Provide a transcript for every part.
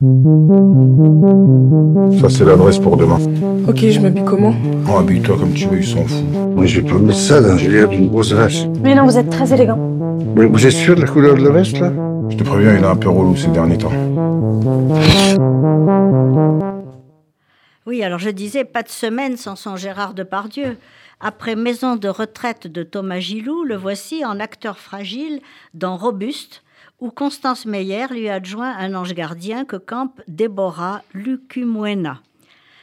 Ça, c'est l'adresse pour demain. Ok, je m'habille comment? Oh, habille-toi comme tu veux, ils s'en foutent. Moi, je vais pas mettre ça, là. J'ai l'air d'une grosse vache. Mais non, vous êtes très élégant. Mais vous êtes sûr de la couleur de la veste, là? Je te préviens, il est un peu relou ces derniers temps. Oui, alors je disais, pas de semaine sans son Gérard Depardieu. Après Maison de retraite de Thomas Gilou, le voici en acteur fragile dans Robuste, où Constance Meyer lui adjoint un ange gardien que campe Déborah Lucumuena.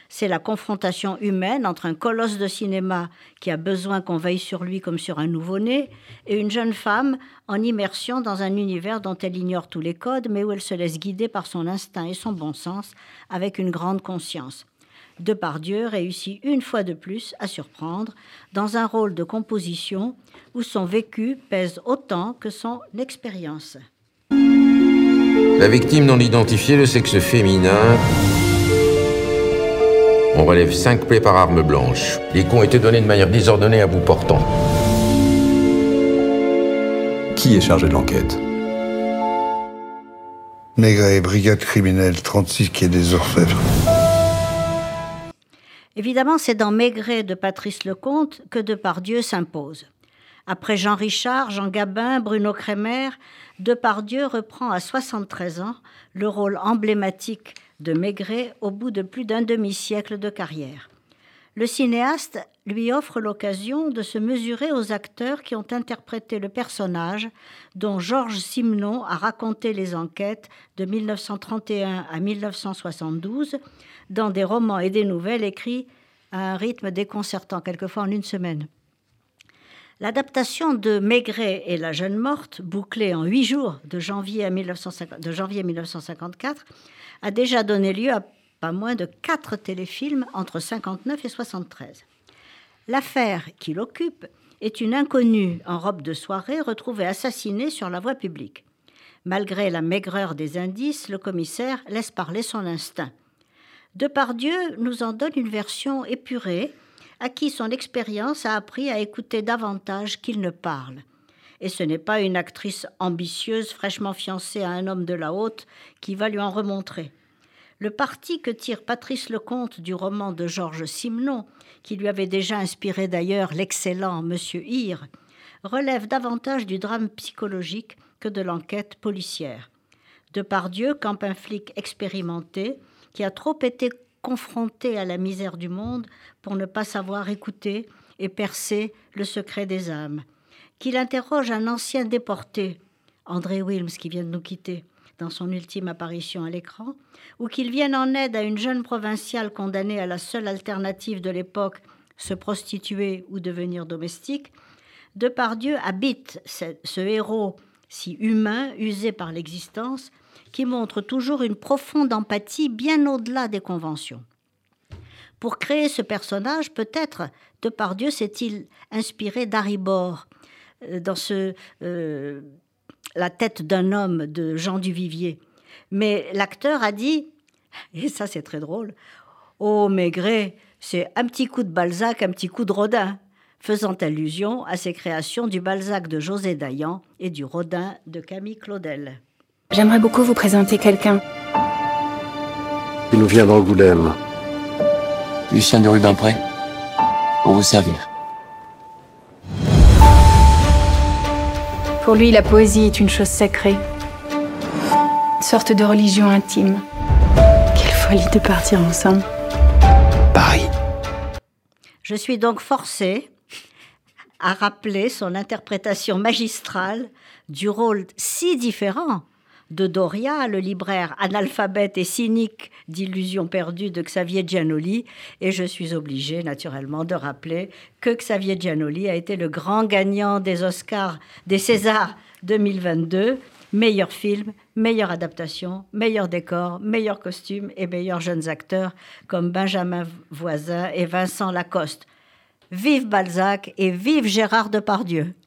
C'est la confrontation humaine entre un colosse de cinéma qui a besoin qu'on veille sur lui comme sur un nouveau-né et une jeune femme en immersion dans un univers dont elle ignore tous les codes mais où elle se laisse guider par son instinct et son bon sens avec une grande conscience. Depardieu réussit une fois de plus à surprendre dans un rôle de composition où son vécu pèse autant que son expérience. La victime non identifiée, le sexe féminin. On relève cinq plaies par arme blanche. Les coups ont été donnés de manière désordonnée à bout portant. Qui est chargé de l'enquête Maigret, brigade criminelle, 36 qui est des Orfèvres. Évidemment, c'est dans Maigret de Patrice Lecomte que Depardieu s'impose. Après Jean Richard, Jean Gabin, Bruno Kremer, Depardieu reprend à 73 ans le rôle emblématique de Maigret au bout de plus d'un demi-siècle de carrière. Le cinéaste lui offre l'occasion de se mesurer aux acteurs qui ont interprété le personnage dont Georges Simenon a raconté les enquêtes de 1931 à 1972 dans des romans et des nouvelles écrits à un rythme déconcertant, quelquefois en une semaine. L'adaptation de Maigret et la jeune morte, bouclée en huit jours de janvier, à 1950, de janvier 1954, a déjà donné lieu à pas moins de quatre téléfilms entre 59 et 73. L'affaire qui l'occupe est une inconnue en robe de soirée retrouvée assassinée sur la voie publique. Malgré la maigreur des indices, le commissaire laisse parler son instinct. Depardieu nous en donne une version épurée, à qui son expérience a appris à écouter davantage qu'il ne parle. Et ce n'est pas une actrice ambitieuse, fraîchement fiancée à un homme de la haute, qui va lui en remontrer. Le parti que tire Patrice Lecomte du roman de Georges Simenon, qui lui avait déjà inspiré d'ailleurs l'excellent Monsieur Hir, relève davantage du drame psychologique que de l'enquête policière. Depardieu campe un flic expérimenté qui a trop été confronté à la misère du monde pour ne pas savoir écouter et percer le secret des âmes. Qu'il interroge un ancien déporté, André Wilms, qui vient de nous quitter, dans son ultime apparition à l'écran, ou qu'il vienne en aide à une jeune provinciale condamnée à la seule alternative de l'époque, se prostituer ou devenir domestique, Depardieu habite ce, ce héros si humain, usé par l'existence, qui montre toujours une profonde empathie bien au-delà des conventions. Pour créer ce personnage, peut-être Depardieu s'est-il inspiré d'Aribor euh, dans ce euh, La tête d'un homme de Jean Duvivier. Mais l'acteur a dit, et ça c'est très drôle, Oh Maigret, c'est un petit coup de Balzac, un petit coup de Rodin, faisant allusion à ses créations du Balzac de José Dayan et du Rodin de Camille Claudel. J'aimerais beaucoup vous présenter quelqu'un. Il nous vient d'Angoulême. Lucien de Rubempré, pour vous servir. Pour lui, la poésie est une chose sacrée. Une sorte de religion intime. Quelle folie de partir ensemble. Paris. Je suis donc forcée à rappeler son interprétation magistrale du rôle si différent de Doria, le libraire analphabète et cynique d'illusions perdues de Xavier Giannoli. Et je suis obligée, naturellement, de rappeler que Xavier Giannoli a été le grand gagnant des Oscars, des Césars 2022. Meilleur film, meilleure adaptation, meilleur décor, meilleur costume et meilleurs jeunes acteurs comme Benjamin Voisin et Vincent Lacoste. Vive Balzac et vive Gérard Depardieu.